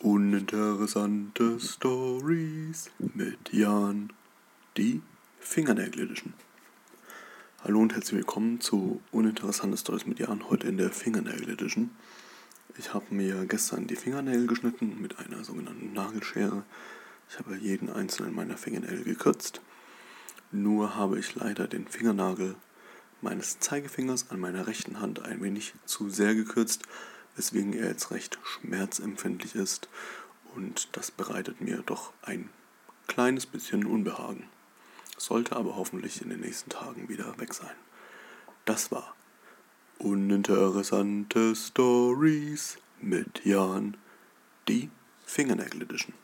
Uninteressante Stories mit Jan, die Fingernägel Edition. Hallo und herzlich willkommen zu Uninteressante Stories mit Jan, heute in der Fingernägel Edition. Ich habe mir gestern die Fingernägel geschnitten mit einer sogenannten Nagelschere. Ich habe jeden einzelnen meiner Fingernägel gekürzt. Nur habe ich leider den Fingernagel meines Zeigefingers an meiner rechten Hand ein wenig zu sehr gekürzt weswegen er jetzt recht schmerzempfindlich ist und das bereitet mir doch ein kleines bisschen Unbehagen. Sollte aber hoffentlich in den nächsten Tagen wieder weg sein. Das war Uninteressante Stories mit Jan, die Fingernägel Edition.